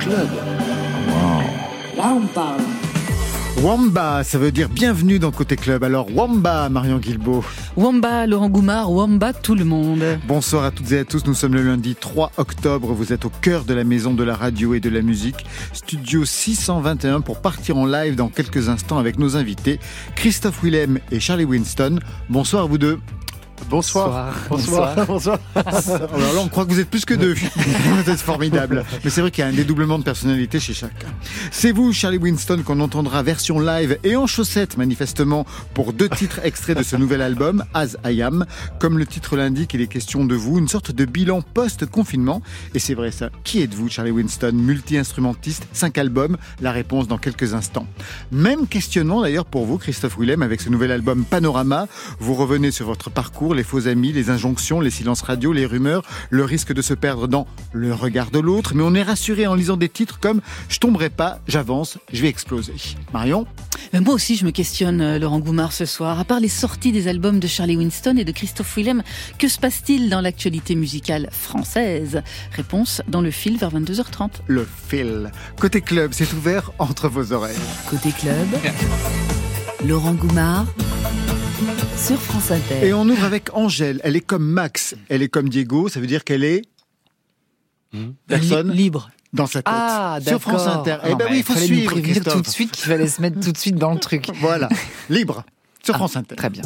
Club. Là, on parle. Wamba, ça veut dire bienvenue dans Côté Club. Alors Wamba, Marion Guilbeault. Wamba, Laurent Goumard, Wamba, tout le monde. Bonsoir à toutes et à tous. Nous sommes le lundi 3 octobre. Vous êtes au cœur de la maison de la radio et de la musique. Studio 621 pour partir en live dans quelques instants avec nos invités, Christophe Willem et Charlie Winston. Bonsoir à vous deux. Bonsoir. Bonsoir. Bonsoir. Alors là, on croit que vous êtes plus que deux. vous êtes formidable. Mais c'est vrai qu'il y a un dédoublement de personnalité chez chacun. C'est vous, Charlie Winston, qu'on entendra version live et en chaussettes, manifestement, pour deux titres extraits de ce nouvel album, As I Am. Comme le titre l'indique, il est question de vous, une sorte de bilan post-confinement. Et c'est vrai ça. Qui êtes-vous, Charlie Winston? Multi-instrumentiste, cinq albums. La réponse dans quelques instants. Même questionnement d'ailleurs pour vous, Christophe Willem, avec ce nouvel album Panorama. Vous revenez sur votre parcours les faux amis, les injonctions, les silences radio, les rumeurs, le risque de se perdre dans le regard de l'autre. Mais on est rassuré en lisant des titres comme Je tomberai pas, j'avance, je vais exploser. Marion euh, Moi aussi, je me questionne, euh, Laurent Goumard, ce soir. À part les sorties des albums de Charlie Winston et de Christophe Willem, que se passe-t-il dans l'actualité musicale française? Réponse dans le fil vers 22h30. Le fil. Côté club, c'est ouvert entre vos oreilles. Côté club, Laurent Goumard sur France Inter. Et on ouvre avec Angèle. Elle est comme Max, elle est comme Diego. Ça veut dire qu'elle est hmm. personne libre dans sa tête. Ah, sur France Inter. Eh ben oui, il faut suivre. tout de suite qu'il fallait se mettre tout de suite dans le truc. voilà, libre sur ah, France Inter. Très bien.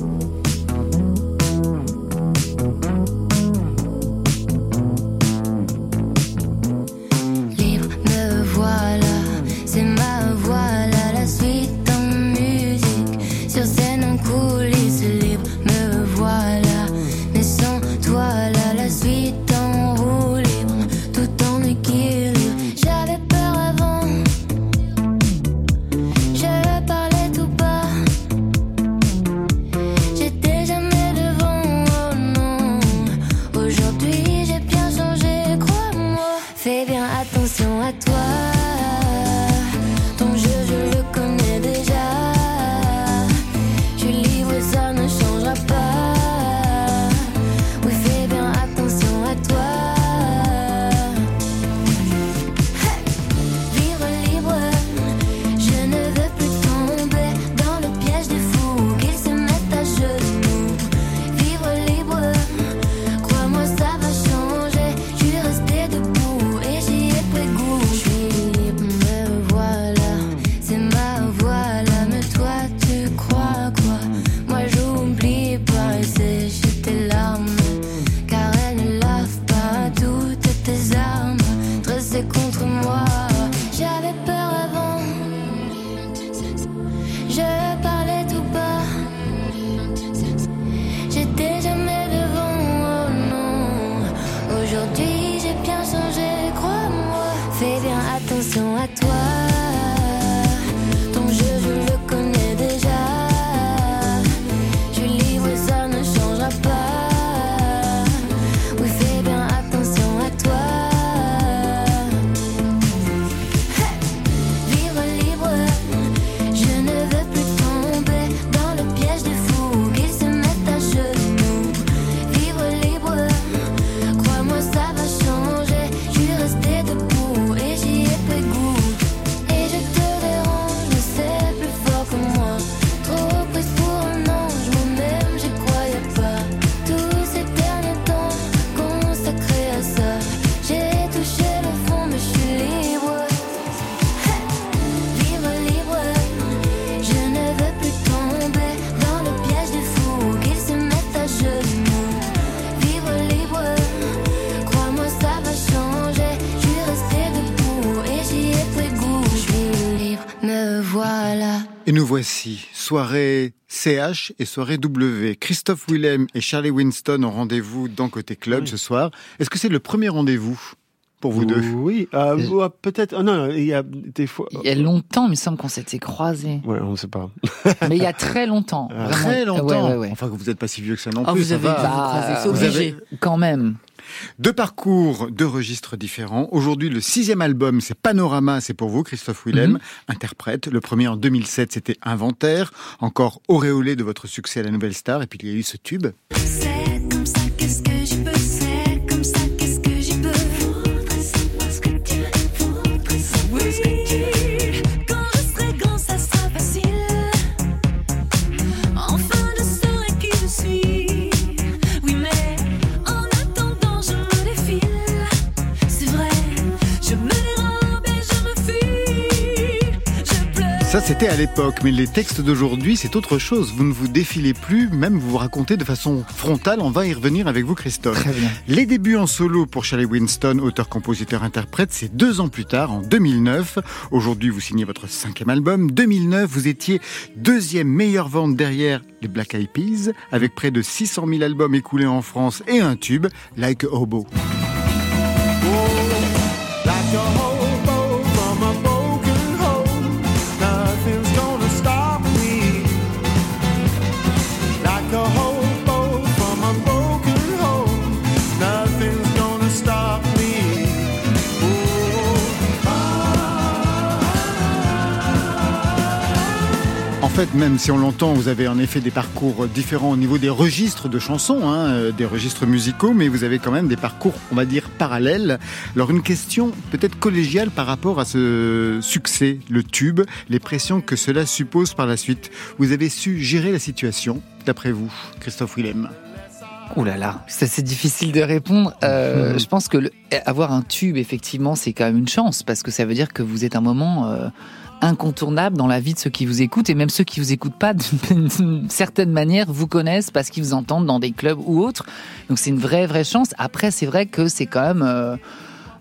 Soirée CH et soirée W. Christophe Willem et Charlie Winston ont rendez-vous dans Côté Club ce soir. Est-ce que c'est le premier rendez-vous pour vous deux? Oui, euh, peut-être. Oh non, il y a des fois. Il y a longtemps, il me semble qu'on s'était croisés. Ouais, on ne sait pas. Mais il y a très longtemps. Ah. Très longtemps. Enfin, vous n'êtes pas si vieux que ça non ah, plus. Vous avez, bah, vous avez quand même. Deux parcours, deux registres différents. Aujourd'hui, le sixième album, c'est Panorama, c'est pour vous, Christophe Willem, mhm. interprète. Le premier en 2007, c'était Inventaire, encore auréolé de votre succès à la Nouvelle Star. Et puis il y a eu ce tube. C'était à l'époque, mais les textes d'aujourd'hui, c'est autre chose. Vous ne vous défilez plus, même vous vous racontez de façon frontale. On va y revenir avec vous, Christophe. Très bien. Les débuts en solo pour Charlie Winston, auteur, compositeur, interprète, c'est deux ans plus tard, en 2009. Aujourd'hui, vous signez votre cinquième album. 2009, vous étiez deuxième meilleure vente derrière les Black Eyed Peas, avec près de 600 000 albums écoulés en France et un tube, Like a Hobo. Fait, même si on l'entend, vous avez en effet des parcours différents au niveau des registres de chansons, hein, euh, des registres musicaux, mais vous avez quand même des parcours, on va dire, parallèles. Alors une question peut-être collégiale par rapport à ce succès, le tube, les pressions que cela suppose par la suite. Vous avez su gérer la situation, d'après vous, Christophe Willem? Ouh là là, c'est difficile de répondre. Euh, Je pense que avoir un tube, effectivement, c'est quand même une chance parce que ça veut dire que vous êtes un moment euh, incontournable dans la vie de ceux qui vous écoutent et même ceux qui vous écoutent pas d'une certaine manière vous connaissent parce qu'ils vous entendent dans des clubs ou autres. Donc c'est une vraie vraie chance. Après c'est vrai que c'est quand même euh,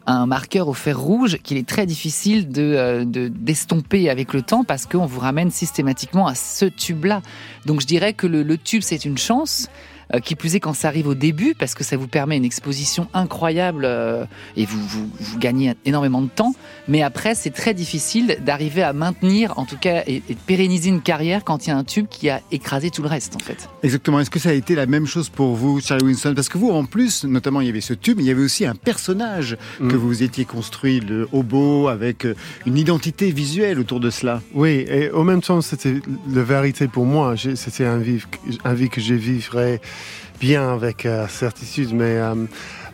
un marqueur au fer rouge qu'il est très difficile de euh, d'estomper avec le temps parce qu'on vous ramène systématiquement à ce tube là. Donc je dirais que le tube c'est une chance. Euh, qui plus est quand ça arrive au début, parce que ça vous permet une exposition incroyable euh, et vous, vous, vous, gagnez énormément de temps. Mais après, c'est très difficile d'arriver à maintenir, en tout cas, et, et, de pérenniser une carrière quand il y a un tube qui a écrasé tout le reste, en fait. Exactement. Est-ce que ça a été la même chose pour vous, Charlie Winston? Parce que vous, en plus, notamment, il y avait ce tube, mais il y avait aussi un personnage mm. que vous étiez construit, le hobo, avec euh, une identité visuelle autour de cela. Oui, et en même temps, c'était la vérité pour moi. C'était un vie, un vie que je vivrais bien avec euh, certitude, mais euh,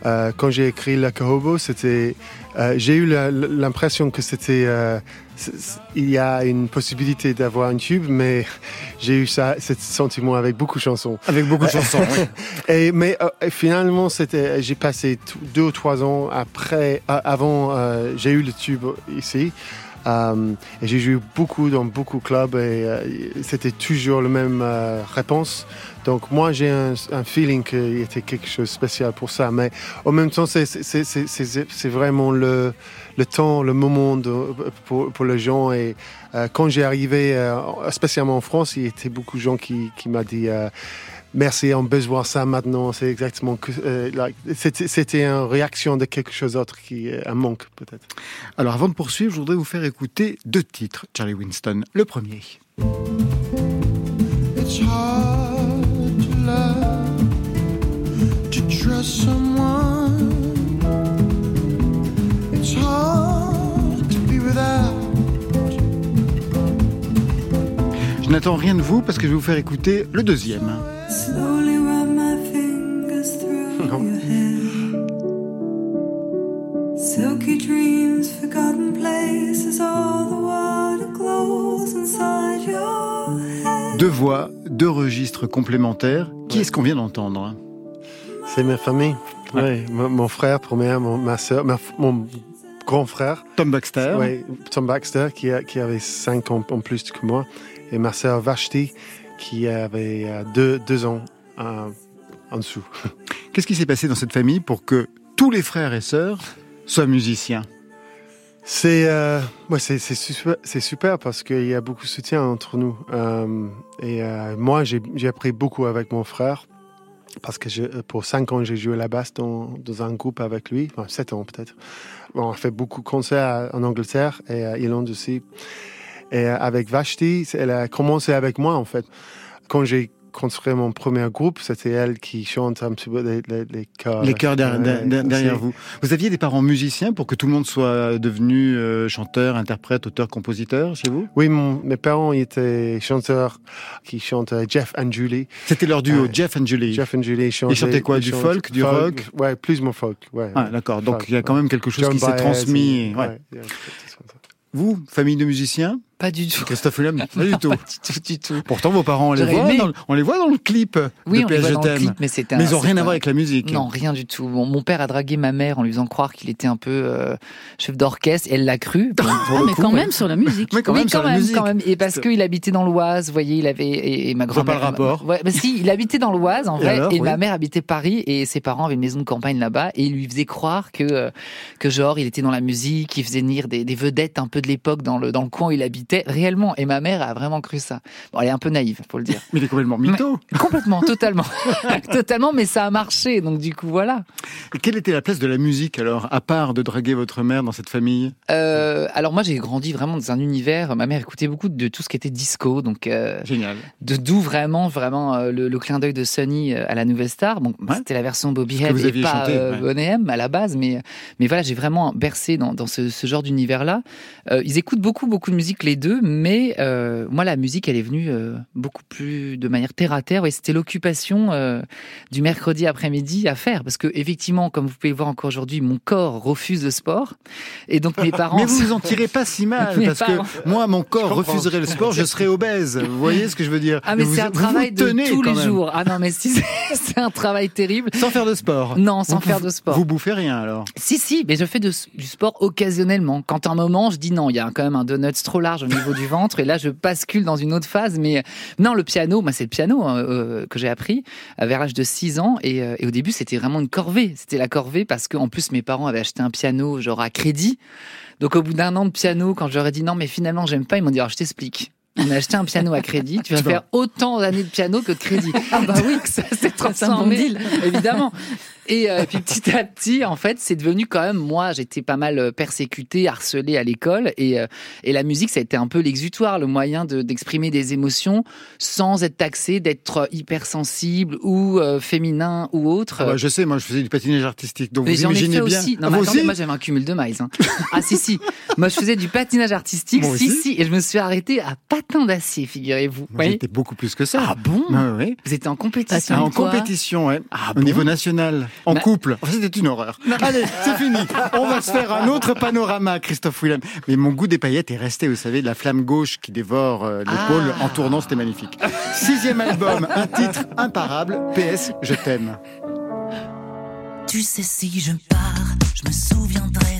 euh, quand j'ai écrit La Cahobo, c'était, euh, j'ai eu l'impression que c'était, euh, il y a une possibilité d'avoir un tube, mais j'ai eu ça, ce sentiment avec beaucoup de chansons. Avec beaucoup de chansons, oui. Et, mais et finalement, c'était, j'ai passé deux ou trois ans après, avant, j'ai eu le tube ici. Euh, j'ai joué beaucoup dans beaucoup de clubs et euh, c'était toujours la même euh, réponse. Donc moi j'ai un, feeling qu'il était quelque chose de spécial pour ça. Mais en même temps c'est vraiment le, le temps, le moment pour, les gens. Et quand j'ai arrivé, spécialement en France, il y avait beaucoup de gens qui, qui m'ont dit merci, on besoin ça maintenant. C'est exactement que euh, like, c'était une réaction de quelque chose d'autre qui est un manque peut-être. Alors avant de poursuivre, je voudrais vous faire écouter deux titres, Charlie Winston. Le premier. It's hard to love, to trust someone. It's hard to be without. Je n'attends rien de vous parce que je vais vous faire écouter le deuxième. Slowly run my fingers through your hair. Silky dreams, forgotten places, all the water glows inside your head. Deux voix, deux registres complémentaires. Qui est-ce qu'on vient d'entendre? C'est ma famille. Ouais. Mon, mon, frère, première, mon, ma soeur, ma, mon grand frère. Tom Baxter. Oui, Tom Baxter, qui, a, qui avait 5 ans en plus que moi. Et ma soeur Vashti, qui avait euh, deux, deux ans euh, en dessous. Qu'est-ce qui s'est passé dans cette famille pour que tous les frères et sœurs soient musiciens? C'est euh, ouais, c'est super, super parce qu'il y a beaucoup de soutien entre nous. Euh, et moi, j'ai appris beaucoup avec mon frère parce que je, pour cinq ans, j'ai joué la basse dans, dans, un groupe avec lui, enfin, sept ans peut-être. On a fait beaucoup de concerts en Angleterre et à Irlande aussi. Et avec Vashti, elle a commencé avec moi en fait. Quand j'ai construit mon premier groupe, c'était elle qui chante un petit peu les, les, les chœurs. Les chœurs derrière, derrière, derrière vous. Vous aviez des parents musiciens pour que tout le monde soit devenu euh, chanteur, interprète, auteur, compositeur chez vous? Oui, mon, mes parents étaient chanteurs qui chantent Jeff and Julie. C'était leur duo, euh, Jeff and Julie. Jeff and Julie chantaient. Ils chantaient quoi Du folk, du rock? Ouais, plus mon folk. Ouais, ah, d'accord. Donc il y a quand même quelque chose John qui s'est transmis. ouais. ouais vous, famille de musiciens? Pas du tout. Christophe Willem, pas du tout. Pas du tout, du tout. Pourtant, vos parents, on les, voit dans, le- on les voit dans le clip Oui, de on les voit Je dans le clip, mais c'était Mais un- ils ont rien à voir un- avec la musique. Non, rien du tout. Mon, mon père a dragué ma mère en lui faisant croire qu'il était un peu euh, chef d'orchestre. Et elle l'a cru. Bon, Ah, mais coup, quand ouais. même sur la musique. Mais quand oui, même sur quand la même, musique. quand même. Et parce qu'il habitait dans l'Oise, vous voyez, il avait et, et ma Je vois pas grand-mère. le rapport. Ouais, bah si, il habitait dans l'Oise en Et vrai, alors, et oui. ma mère habitait Paris, et ses parents avaient une maison de campagne là-bas, et il lui faisait croire que euh, que genre il était dans la musique, il faisait venir des, des vedettes un peu de l'époque dans le dans le coin où il habitait réellement. Et ma mère a vraiment cru ça. Bon, elle est un peu naïve, faut le dire. Mais il est complètement mytho. Complètement, totalement, totalement, mais ça a marché, donc du coup voilà. Et quelle était la place de la musique alors, à part de draguer votre mère dans cette famille? Euh, alors moi j'ai grandi vraiment dans un univers. Ma mère écoutait beaucoup de tout ce qui était disco, donc euh, Génial. de d'où vraiment vraiment euh, le, le clin d'œil de Sonny euh, à la Nouvelle Star. Bon, Ouais. c'était la version Bobby Head et pas chanté, ouais. Bonnet M à la base, mais mais voilà j'ai vraiment bercé dans, dans ce, ce genre d'univers là. ils écoutent beaucoup beaucoup de musique les deux, mais euh, moi la musique elle est venue euh, beaucoup plus de manière terre à terre. Et c'était l'occupation euh, du mercredi après-midi à faire parce que effectivement comme vous pouvez le voir encore aujourd'hui mon corps refuse le sport et donc mes parents Mais vous vous en tirez pas si mal, parce parents. que moi, mon corps refuserait le sport, je serais obèse. Vous voyez ce que je veux dire? Ah mais vous, c'est un travail de tous les même. jours. Ah non mais si c'est- un travail terrible. Sans faire de sport Non, sans Vous faire de sport. Vous bouffez rien alors Si si, mais je fais de- du sport occasionnellement. Quand à un moment je dis non, il y a quand même un donut trop large au niveau du ventre et là je bascule dans une autre phase. Mais non, le piano, moi c'est le piano hein, euh, que j'ai appris euh, vers l'âge de 6 ans et, euh, et au début c'était vraiment une corvée. C'était la corvée parce qu'en plus mes parents avaient acheté un piano genre à crédit. Donc au bout d'un an de piano, quand ai dit non mais finalement j'aime pas, ils m'ont dit alors je t'explique. On a acheté un piano à crédit, tu vas faire autant d'années de piano que de crédit. Ah bah oui, ça C'est transformé, évidemment. Et euh, puis petit à petit, en fait, c'est devenu quand même, moi, j'étais pas mal euh, persécutée, harcelée à l'école. Et, euh, et la musique, ça a été un peu l'exutoire, le moyen de- d'exprimer des émotions sans être taxé d'être hypersensible ou euh, féminin ou autre. Ah bah, Je sais, moi je faisais du patinage artistique, donc Mais vous imaginez bien. aussi. Non, Ah, mais attendez, aussi moi j'avais un cumul de mailles. hein. ah si si. Moi je faisais du patinage artistique, Moi si aussi. si, et je me suis arrêtée à patin d'acier, figurez-vous. Oui. J'étais beaucoup plus que ça. Ah bon? Ouais, ouais. Vous étiez en compétition Ah, en quoi compétition, ouais. Ah Au bon? niveau national, en couple. Enfin, C'était une horreur. Allez, c'est fini. On va se faire un autre panorama, Christophe Willem. Mais mon goût des paillettes est resté, vous savez, de la flamme gauche qui dévore euh, l'épaule Ah. en tournant, c'était magnifique. Sixième album, un titre imparable, PS, je t'aime. Tu sais si je pars, je me souviendrai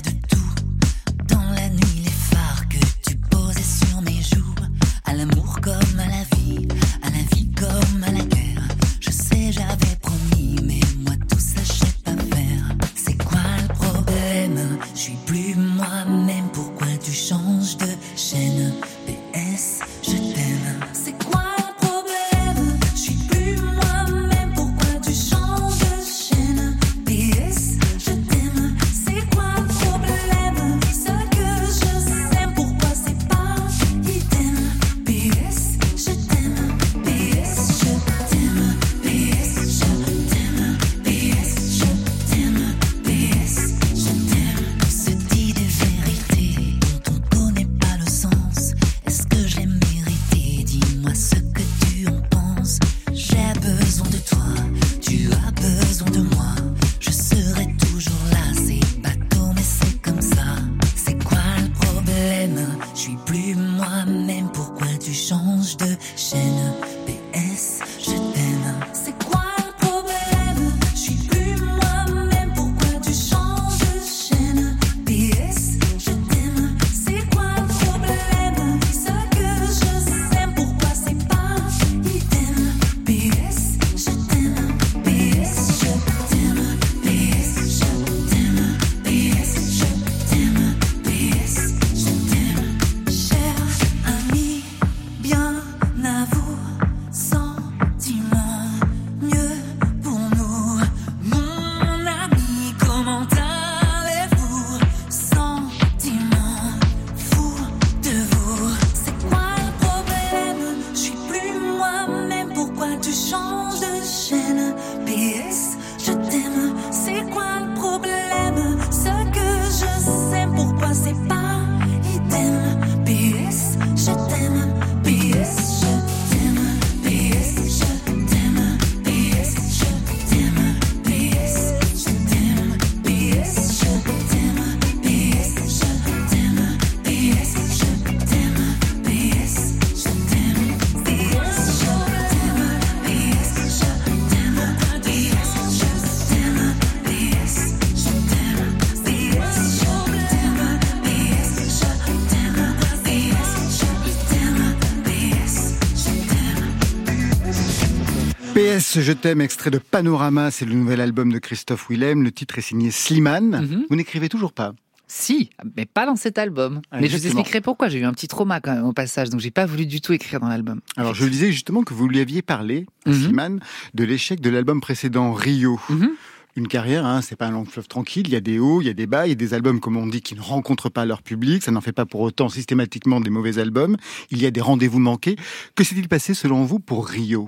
ce Je t'aime, extrait de Panorama, c'est le nouvel album de Christophe Willem. Le titre est signé Slimane. Mhm. Vous n'écrivez toujours pas Si, mais pas dans cet album. Ah, mais je vous expliquerai pourquoi. J'ai eu un petit trauma quand même au passage, donc j'ai pas voulu du tout écrire dans l'album. Alors, je disais justement que vous lui aviez parlé, Mhm. Slimane, de l'échec de l'album précédent, Rio. Mhm. Une carrière, hein, c'est pas un long fleuve tranquille. Il y a des hauts, il y a des bas, il y a des albums, comme on dit, qui ne rencontrent pas leur public. Ça n'en fait pas pour autant systématiquement des mauvais albums. Il y a des rendez-vous manqués. Que s'est-il passé selon vous pour Rio?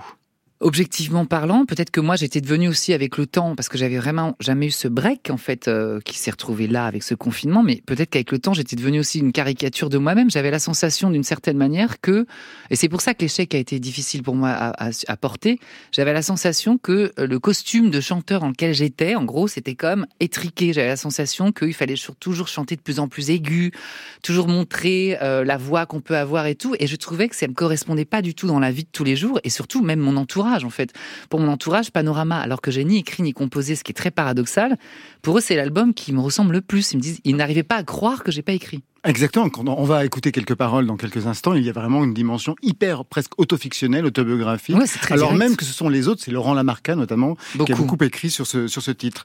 Objectivement parlant, peut-être que moi j'étais devenue aussi avec le temps, parce que j'avais vraiment jamais eu ce break en fait euh, qui s'est retrouvé là avec ce confinement, mais peut-être qu'avec le temps j'étais devenue aussi une caricature de moi-même. J'avais la sensation d'une certaine manière que, et c'est pour ça que l'échec a été difficile pour moi à, porter, j'avais la sensation que euh, le costume de chanteur dans lequel j'étais, en gros, c'était comme étriqué. J'avais la sensation qu'il fallait toujours chanter de plus en plus aigu, toujours montrer euh, la voix qu'on peut avoir et tout. Et je trouvais que ça me correspondait pas du tout dans la vie de tous les jours et surtout même mon entourage en fait. Pour mon entourage, Panorama, alors que j'ai ni écrit ni composé, ce qui est très paradoxal, pour eux c'est l'album qui me ressemble le plus. Ils me disent, ils n'arrivaient pas à croire que j'ai pas écrit. Exactement. Quand on va écouter quelques paroles dans quelques instants, il y a vraiment une dimension hyper, presque autofictionnelle, autobiographique. Ouais, très Alors direct. même que ce sont les autres, c'est Laurent Lamarca notamment, qui a Beaucoup. beaucoup écrit sur ce, sur ce titre.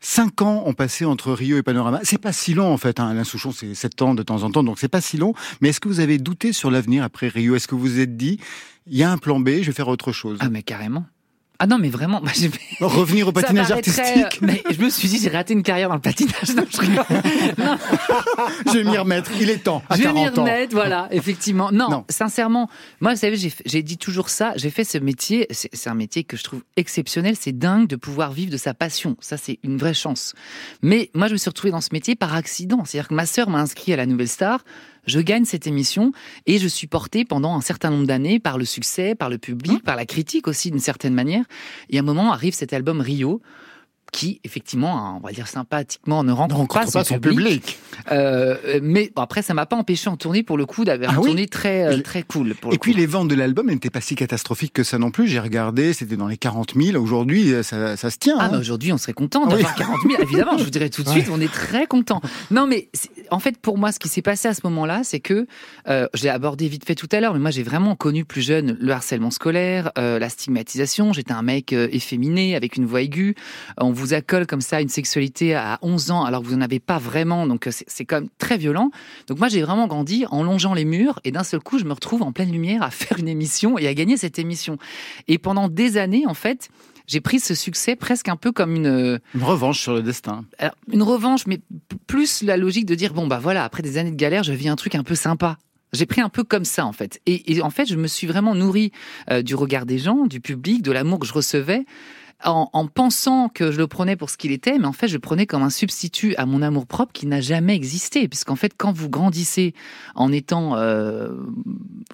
Cinq ans ont passé entre Rio et Panorama. C'est pas si long en fait. Hein. Alain Souchon, c'est sept ans de temps en temps, donc c'est pas si long. Mais est-ce que vous avez douté sur l'avenir après Rio? Est-ce que vous vous êtes dit, il y a un plan B, je vais faire autre chose Ah mais carrément. Ah non mais vraiment, j'ai- Revenir au patinage artistique euh, Mais je me suis dit, j'ai raté une carrière dans le patinage. Non, je. Non, Je vais m'y remettre. Il est temps. À je vais m'y 40 ans. remettre, voilà, effectivement. Non, Non. sincèrement, moi, vous savez, j'ai j'ai dit toujours ça. J'ai fait ce métier. C'est c'est un métier que je trouve exceptionnel. C'est dingue de pouvoir vivre de sa passion. Ça, c'est une vraie chance. Mais moi, je me suis retrouvée dans ce métier par accident. C'est-à-dire que ma sœur m'a inscrit à la Nouvelle Star. Je gagne cette émission et je suis portée pendant un certain nombre d'années par le succès, par le public, par la critique aussi d'une certaine manière. Et à un moment arrive cet album Rio qui, effectivement, on va dire sympathiquement, ne rencontre, rencontre pas son public. euh, mais bon, après, ça m'a pas empêché en tournée pour le coup d'avoir Ah une oui tournée très euh, très cool. Pour Et le puis coup. les ventes de l'album n'étaient pas si catastrophiques que ça non plus. J'ai regardé, c'était dans les 40 000. Aujourd'hui, ça, ça se tient. Ah, hein. mais aujourd'hui, on serait content Ah oui. d'avoir 40 000. Évidemment, je vous dirais tout de suite, on est très content. Non, mais en fait, pour moi, ce qui s'est passé à ce moment-là, c'est que euh, je l'ai abordé vite fait tout à l'heure, mais moi, j'ai vraiment connu plus jeune le harcèlement scolaire, euh, la stigmatisation. J'étais un mec euh, efféminé avec une voix aiguë. On vous accole comme ça une sexualité à 11 ans alors que vous n'en avez pas vraiment. Donc, euh, c'est quand même très violent. Donc, moi, j'ai vraiment grandi en longeant les murs et d'un seul coup, je me retrouve en pleine lumière à faire une émission et à gagner cette émission. Et pendant des années, en fait, j'ai pris ce succès presque un peu comme une, Une revanche sur le destin. alors, une revanche, mais plus la logique de dire bon bah voilà, après des années de galère, je vis un truc un peu sympa. J'ai pris un peu comme ça en fait, et, et en fait, je me suis vraiment nourri euh, du regard des gens, du public, de l'amour que je recevais. En, en pensant que je le prenais pour ce qu'il était, mais en fait, je le prenais comme un substitut à mon amour propre qui n'a jamais existé. Puisqu'en fait, quand vous grandissez en étant euh,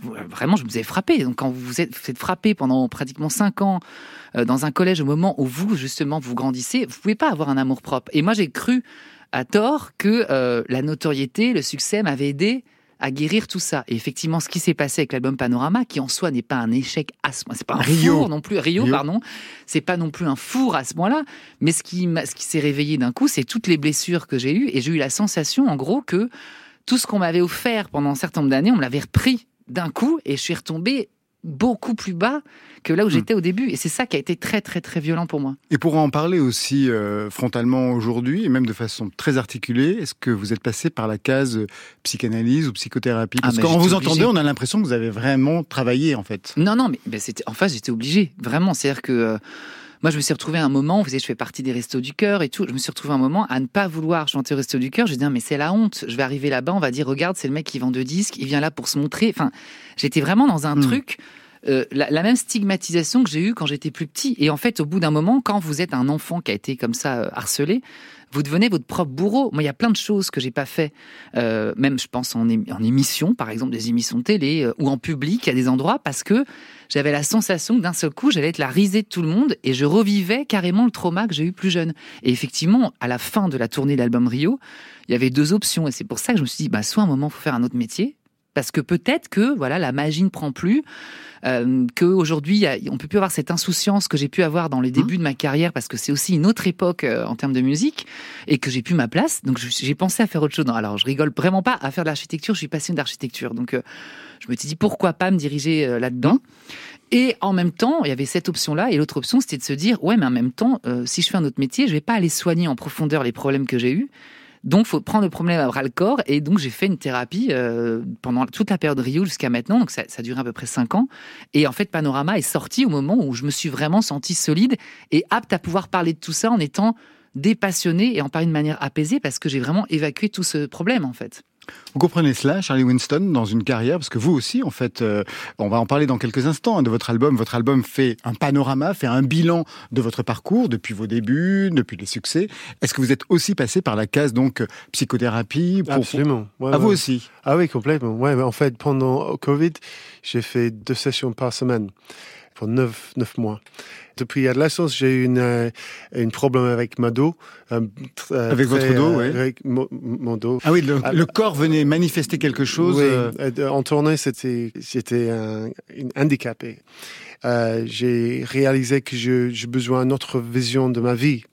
vraiment, je me faisais frapper. Donc, quand vous êtes, vous êtes frappé pendant pratiquement cinq ans euh, dans un collège au moment où vous, justement, vous grandissez, vous pouvez pas avoir un amour propre. Et moi, j'ai cru à tort que euh, la notoriété, le succès m'avait aidé à guérir tout ça. Et effectivement, ce qui s'est passé avec l'album Panorama, qui en soi n'est pas un échec à ce point, c'est pas un Rio. four non plus, Rio, Rio. pardon, c'est pas non plus un four à ce point-là, mais ce qui, ce qui s'est réveillé d'un coup, c'est toutes les blessures que j'ai eues, et j'ai eu la sensation, en gros, que tout ce qu'on m'avait offert pendant un certain nombre d'années, on me l'avait repris d'un coup, et je suis retombé beaucoup plus bas que là où j'étais au début. Et c'est ça qui a été très, très, très violent pour moi. Et pour en parler aussi euh, frontalement aujourd'hui, et même de façon très articulée, est-ce que vous êtes passé par la case euh, psychanalyse ou psychothérapie? Ah, Parce mais que quand j'étais vous obligé. entendez, on a l'impression que vous avez vraiment travaillé en fait. Non, non, mais, c'était, en face, j'étais obligé, vraiment. C'est-à-dire que euh, moi, je me suis retrouvé à un moment, vous savez, je fais partie des restos du cœur et tout. Je me suis retrouvé un moment à ne pas vouloir chanter au resto du cœur. Je dis, mais c'est la honte. Je vais arriver là-bas, on va dire, regarde, c'est le mec qui vend deux disques, il vient là pour se montrer. Enfin, j'étais vraiment dans un Hmm. truc. euh, la, la même stigmatisation que j'ai eue quand j'étais plus petit. Et en fait, au bout d'un moment, quand vous êtes un enfant qui a été comme ça euh, harcelé, vous devenez votre propre bourreau. Moi, il y a plein de choses que j'ai pas fait, euh, même je pense en, en émission, par exemple des émissions de télé ou en public à des endroits, parce que j'avais la sensation que d'un seul coup, j'allais être la risée de tout le monde et je revivais carrément le trauma que j'ai eu plus jeune. Et effectivement, à la fin de la tournée de l'album Rio, il y avait deux options et c'est pour ça que je me suis dit, bah, soit à un moment, faut faire un autre métier. Parce que peut-être que voilà la magie ne prend plus, euh, qu'aujourd'hui on peut plus avoir cette insouciance que j'ai pu avoir dans les débuts de ma carrière parce que c'est aussi une autre époque euh, en termes de musique et que j'ai plus ma place. Donc j'ai pensé à faire autre chose. Non, alors je rigole vraiment pas à faire de l'architecture. Je suis passionné d'architecture, donc euh, je me suis dit pourquoi pas me diriger euh, là-dedans? Et en même temps, il y avait cette option-là, et l'autre option, c'était de se dire, ouais, mais en même temps, si je fais un autre métier, je vais pas aller soigner en profondeur les problèmes que j'ai eus. Donc, faut prendre le problème à bras le corps. Et donc, j'ai fait une thérapie euh, pendant toute la période Rio jusqu'à maintenant. Donc, ça, ça a duré à peu près cinq ans. Et en fait, Panorama est sorti au moment où je me suis vraiment senti solide et apte à pouvoir parler de tout ça en étant dépassionné et en parler de manière apaisée parce que j'ai vraiment évacué tout ce problème, en fait. Vous comprenez cela, Charlie Winston, dans une carrière, parce que vous aussi, en fait, euh, on va en parler dans quelques instants hein, de votre album. Votre album fait un panorama, fait un bilan de votre parcours depuis vos débuts, depuis les succès. Est-ce que vous êtes aussi passé par la case donc psychothérapie pour... Absolument. Ouais, à vous aussi. Ah oui, complètement. Ouais, en fait, pendant Covid, j'ai fait deux sessions par semaine pour neuf, neuf mois. Depuis adolescence, j'ai eu une, euh, une problème avec ma dos. Euh, euh, avec votre dos, oui. Avec mon, dos. Ah oui, le, ah, corps venait manifester quelque chose. Oui, en tournée, c'était, j'étais un, handicapé. j'ai réalisé que j'ai besoin d'une autre vision de ma vie.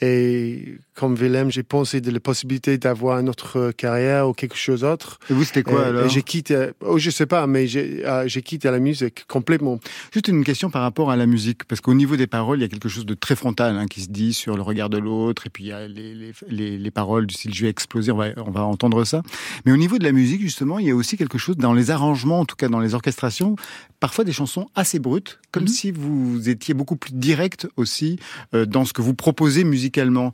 Et comme Willem, j'ai pensé de la possibilité d'avoir une autre carrière ou quelque chose d'autre. Et vous, c'était quoi alors J'ai quitté, oh, je sais pas, mais euh, j'ai quitté la musique complètement. Juste une question par rapport à la musique, parce qu'au niveau des paroles, il y a quelque chose de très frontal hein, qui se dit sur le regard de l'autre, et puis il y a les, les, les, les, paroles du style je vais exploser, on va, on va entendre ça. Mais au niveau de la musique, justement, il y a aussi quelque chose dans les arrangements, en tout cas dans les orchestrations, parfois des chansons assez brutes, comme mhm. si vous étiez beaucoup plus direct aussi euh, dans ce que vous proposez musicalement musicalement.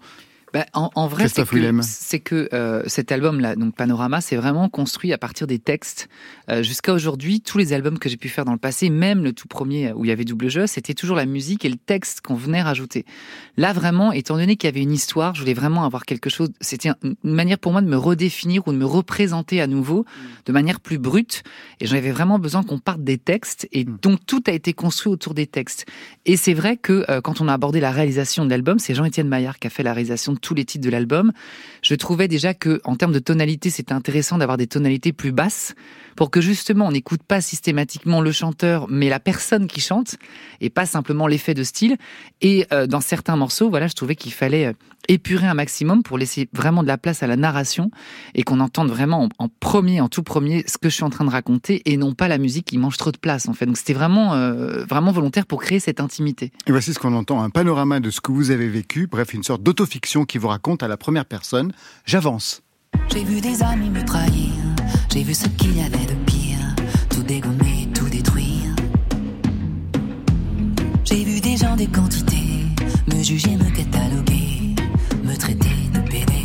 Bah, en, vrai, c'est que, c'est que euh, cet album-là, donc Panorama, c'est vraiment construit à partir des textes. Euh, jusqu'à aujourd'hui, tous les albums que j'ai pu faire dans le passé, même le tout premier où il y avait double jeu, c'était toujours la musique et le texte qu'on venait rajouter. Là, vraiment, étant donné qu'il y avait une histoire, je voulais vraiment avoir quelque chose. C'était une manière pour moi de me redéfinir ou de me représenter à nouveau de manière plus brute. Et j'avais vraiment besoin qu'on parte des textes. Et mm. donc tout a été construit autour des textes. Et c'est vrai que euh, quand on a abordé la réalisation de l'album, c'est Jean-Étienne Maillard qui a fait la réalisation tous les titres de l'album, je trouvais déjà que en termes de tonalité, c'était intéressant d'avoir des tonalités plus basses pour que justement on n'écoute pas systématiquement le chanteur, mais la personne qui chante et pas simplement l'effet de style. Et euh, dans certains morceaux, voilà, je trouvais qu'il fallait euh, épurer un maximum pour laisser vraiment de la place à la narration et qu'on entende vraiment en, premier, en tout premier, ce que je suis en train de raconter et non pas la musique qui mange trop de place en fait. Donc c'était vraiment, euh, vraiment volontaire pour créer cette intimité. Et voici ce qu'on entend, un panorama de ce que vous avez vécu, bref, une sorte d'autofiction qui vous raconte à la première personne. J'avance. J'ai vu des amis me trahir, j'ai vu ce qu'il y avait de pire, tout dégommer, tout détruire. J'ai vu des gens des quantités, me juger, me cataloguer, me traiter de pédé.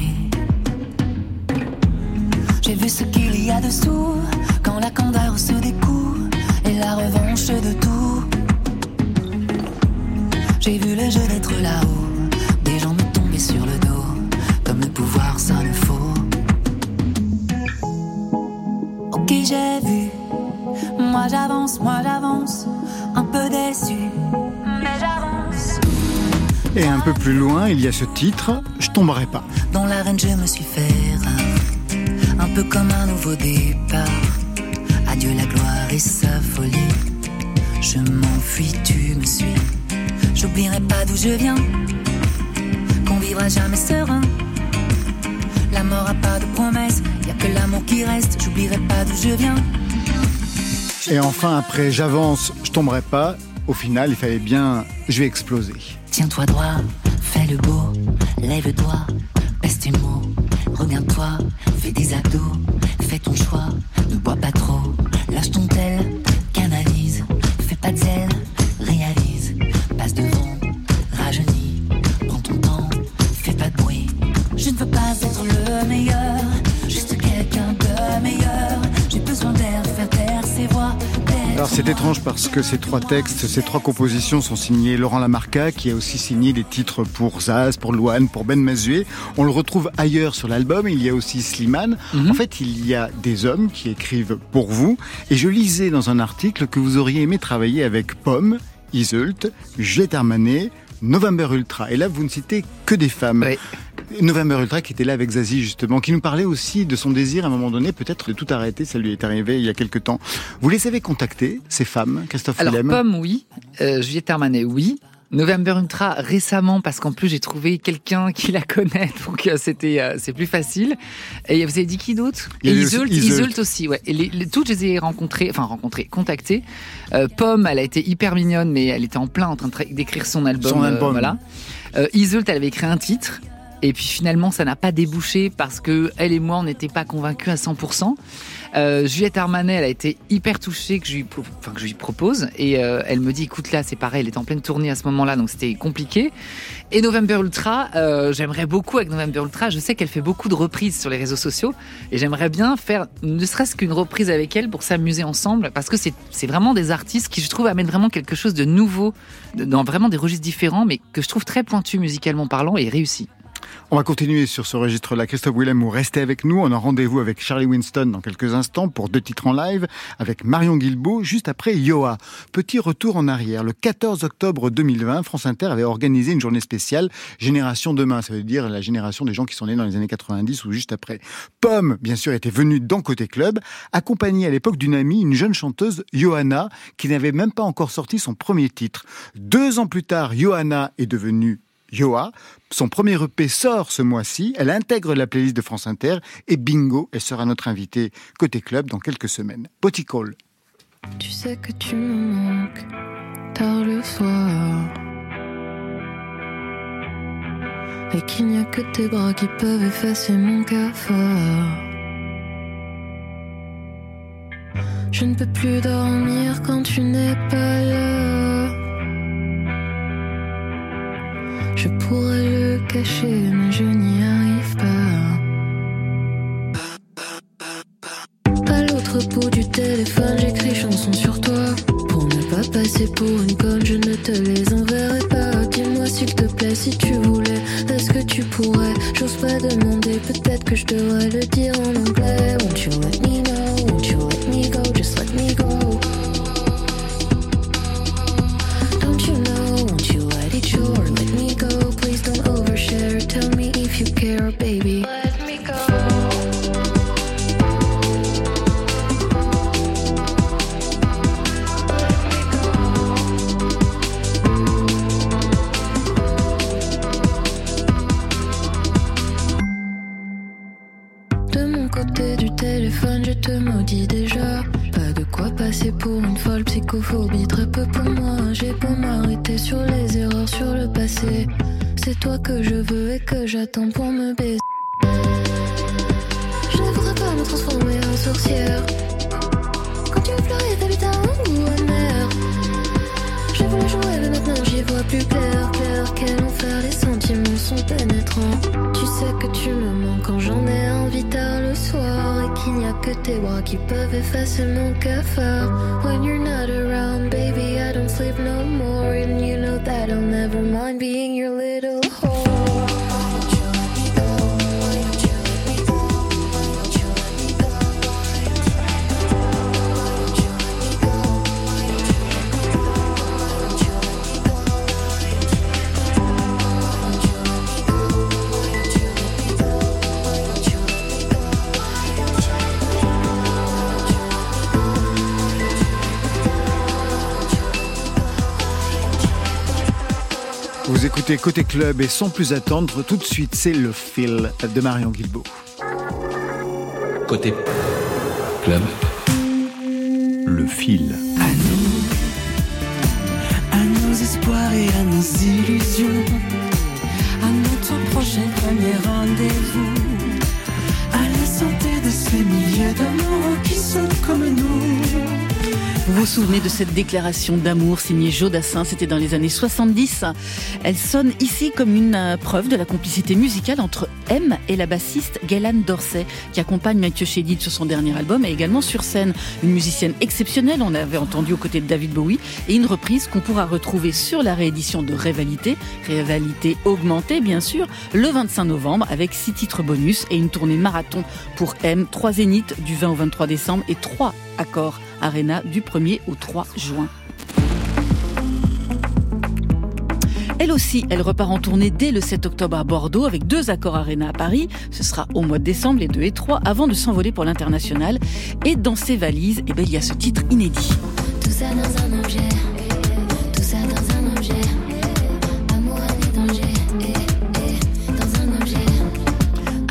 J'ai vu ce qu'il y a dessous, quand la candeur se découle, et la revanche de tout. J'ai vu le jeu d'être là-haut, pouvoir ça le faut. qui j'ai vu. Moi j'avance, moi j'avance, un peu déçu, mais j'avance. Et un peu plus loin, il y a ce titre, Je tomberai pas. Dans l'arène, je me suis fait rare, un peu comme un nouveau départ. Adieu la gloire et sa folie. Je m'enfuis, tu me suis. J'oublierai pas d'où je viens, qu'on vivra jamais serein. La mort a pas de promesse, y a que l'amour qui reste, j'oublierai pas d'où je viens. Et enfin, après j'avance, je tomberai pas, au final, il fallait bien, je vais exploser. Tiens-toi droit, fais le beau, lève-toi, baisse tes mots, regarde-toi, fais des abdos, fais ton choix, ne bois pas trop, Alors c'est étrange parce que ces trois textes, ces trois compositions sont signés Laurent Lamarca, qui a aussi signé des titres pour Zaz, pour Louane, pour Ben Mazué. On le retrouve ailleurs sur l'album. Il y a aussi Slimane. Mhm. En fait, il y a des hommes qui écrivent pour vous. Et je lisais dans un article que vous auriez aimé travailler avec Pomme, Isult, Armanet, November Ultra. Et là, vous ne citez que des femmes. November Ultra qui était là avec Zazie justement, qui nous parlait aussi de son désir à un moment donné peut-être de tout arrêter, ça lui est arrivé il y a quelques temps. Vous les avez contactées, ces femmes, Christophe Alors, Pomme, oui. Euh, Juliette Armanet, oui. November Ultra récemment parce qu'en plus j'ai trouvé quelqu'un qui la connaît donc euh, c'était euh, c'est plus facile. Et vous avez dit qui d'autre? Isolt, aussi Isolt. Aussi ouais. Et les, les- toutes je les ai rencontrées, enfin rencontrées, contactées. Euh, Pomme, elle a été hyper mignonne mais elle était en plein en train d'écrire son album. Son album. voilà. Isolt, elle avait écrit un titre. Et puis finalement, ça n'a pas débouché parce que elle et moi, on n'était pas convaincus à 100%. Euh, Juliette Armanet, elle a été hyper touchée que je lui, propose. Et euh, elle me dit, écoute, là, c'est pareil, elle est en pleine tournée à ce moment-là, donc c'était compliqué. Et November Ultra, euh, j'aimerais beaucoup avec November Ultra, je sais qu'elle fait beaucoup de reprises sur les réseaux sociaux. Et j'aimerais bien faire ne serait-ce qu'une reprise avec elle pour s'amuser ensemble. Parce que c'est vraiment des artistes qui, je trouve, amènent vraiment quelque chose de nouveau, dans vraiment des registres différents, mais que je trouve très pointu musicalement parlant et réussi. On va continuer sur ce registre-là. Christophe Willem, vous restez avec nous. On a rendez-vous avec Charlie Winston dans quelques instants pour deux titres en live avec Marion Guilbeault juste après Yoa. Petit retour en arrière. Le 14 octobre 2020, France Inter avait organisé une journée spéciale Génération Demain. Ça veut dire la génération des gens qui sont nés dans les années 90 ou juste après. Pomme, bien sûr, était venue dans Côté Club, accompagnée à l'époque d'une amie, une jeune chanteuse, Johanna, qui n'avait même pas encore sorti son premier titre. Deux ans plus tard, Johanna est devenue Yoa. Son premier EP sort ce mois-ci. Elle intègre la playlist de France Inter et bingo, elle sera notre invitée côté club dans quelques semaines. Potty Call. Tu sais que tu me manques tard le soir. Et qu'il n'y a que tes bras qui peuvent effacer mon cafard. Je ne peux plus dormir quand tu n'es pas là. Je pourrais le cacher, mais je n'y arrive pas. À l'autre bout du téléphone, j'écris chansons sur toi. Pour ne pas passer pour une conne, je ne te les enverrai pas. Dis-moi s'il te plaît si tu voulais. Est-ce que tu pourrais? J'ose pas demander, peut-être que je devrais le dire en anglais. Club et sans plus attendre, tout de suite, c'est le fil de Marion Guilbeault. Côté club. Le fil. à nous, à nos espoirs et à nos illusions, à notre prochain premier rendez-vous, à la santé de ces milliers d'amoureux qui sont comme nous. Vous vous souvenez de cette déclaration d'amour signée Jodassin, c'était dans les années 70. Elle sonne ici comme une euh, preuve de la complicité musicale entre M et la bassiste Gaëlan Dorsey, qui accompagne Mathieu Chédid sur son dernier album et également sur scène. Une musicienne exceptionnelle, on l'avait entendu aux côtés de David Bowie, et une reprise qu'on pourra retrouver sur la réédition de Rivalité, Rivalité augmentée bien sûr, le 25 novembre avec six titres bonus et une tournée marathon pour M, trois zéniths du 20 au 23 décembre et trois accords Arena du 1er au 3 juin. Elle aussi, elle repart en tournée dès le 7 octobre à Bordeaux avec deux accords Arena à Paris. Ce sera au mois de décembre, les 2 et 3, avant de s'envoler pour l'international. Et dans ses valises, eh ben, il y a ce titre inédit. Tout ça dans un objet.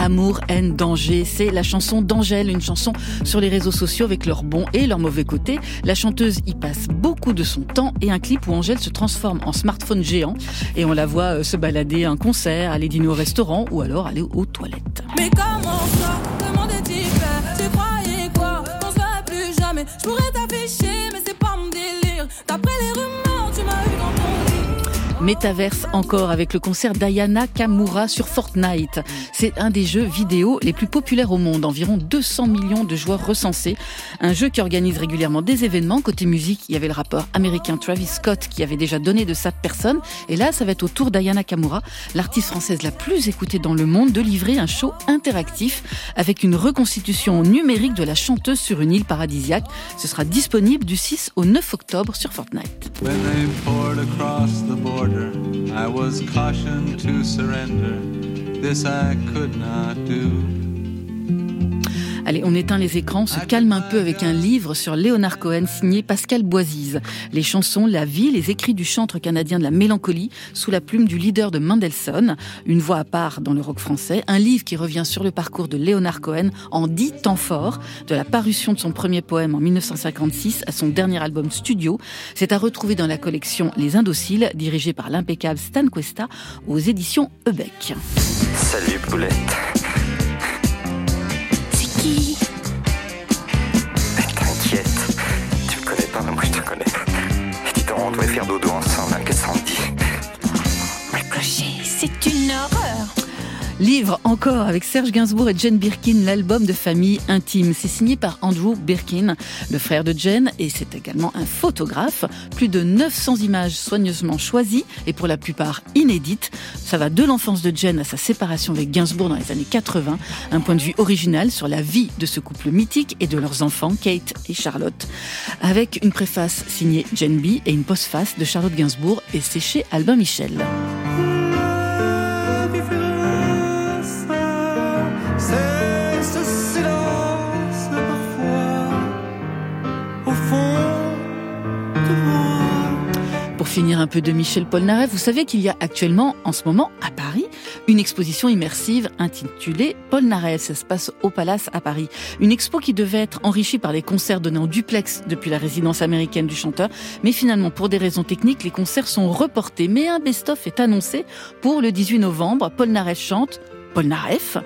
Amour, haine, danger. C'est la chanson d'Angèle, une chanson sur les réseaux sociaux avec leurs bons et leurs mauvais côtés. La chanteuse y passe beaucoup de son temps et un clip où Angèle se transforme en smartphone géant et on la voit euh, se balader à un concert, aller dîner au restaurant ou alors aller aux toilettes. Mais comment ça? Comment Tu croyais quoi? Métaverse encore avec le concert d'Ayana Kamura sur Fortnite. C'est un des jeux vidéo les plus populaires au monde, environ 200 millions de joueurs recensés. Un jeu qui organise régulièrement des événements. Côté musique, il y avait le rappeur américain Travis Scott qui avait déjà donné de sa personne. Et là, ça va être au tour d'Ayana Kamura, l'artiste française la plus écoutée dans le monde, de livrer un show interactif avec une reconstitution numérique de la chanteuse sur une île paradisiaque. Ce sera disponible du 6 au 9 octobre sur Fortnite. I was cautioned to surrender. This I could not do. Allez, on éteint les écrans, se calme un peu avec un livre sur Léonard Cohen signé Pascal Boisise. Les chansons, la vie, les écrits du chantre canadien de la mélancolie sous la plume du leader de Mendelssohn, une voix à part dans le rock français, un livre qui revient sur le parcours de Léonard Cohen en dix temps forts, de la parution de son premier poème en 1956 à son dernier album studio. C'est à retrouver dans la collection Les Indociles, dirigée par l'impeccable Stan Cuesta aux éditions Ebec. Salut Poulette. Qui T'inquiète, tu me connais pas, mais moi je te connais. Dis donc, on devrait faire dodo ensemble, hein, qu'est-ce te dit? Ricochet, c'est une horreur. Livre encore avec Serge Gainsbourg et Jane Birkin, l'album de famille intime. C'est signé par Andrew Birkin, le frère de Jane, et c'est également un photographe. Plus de 900 images soigneusement choisies et pour la plupart inédites. Ça va de l'enfance de Jane à sa séparation avec Gainsbourg dans les années 80. Un point de vue original sur la vie de ce couple mythique et de leurs enfants, Kate et Charlotte. Avec une préface signée Jane B et une postface de Charlotte Gainsbourg et chez Albin Michel. Finir un peu de Michel Polnareff, vous savez qu'il y a actuellement, en ce moment, à Paris, une exposition immersive intitulée Polnareff. Ça se passe au Palace à Paris. Une expo qui devait être enrichie par les concerts donnés en duplex depuis la résidence américaine du chanteur. Mais finalement, pour des raisons techniques, les concerts sont reportés. Mais un best-of est annoncé pour le 18 novembre. Polnareff chante Polnareff,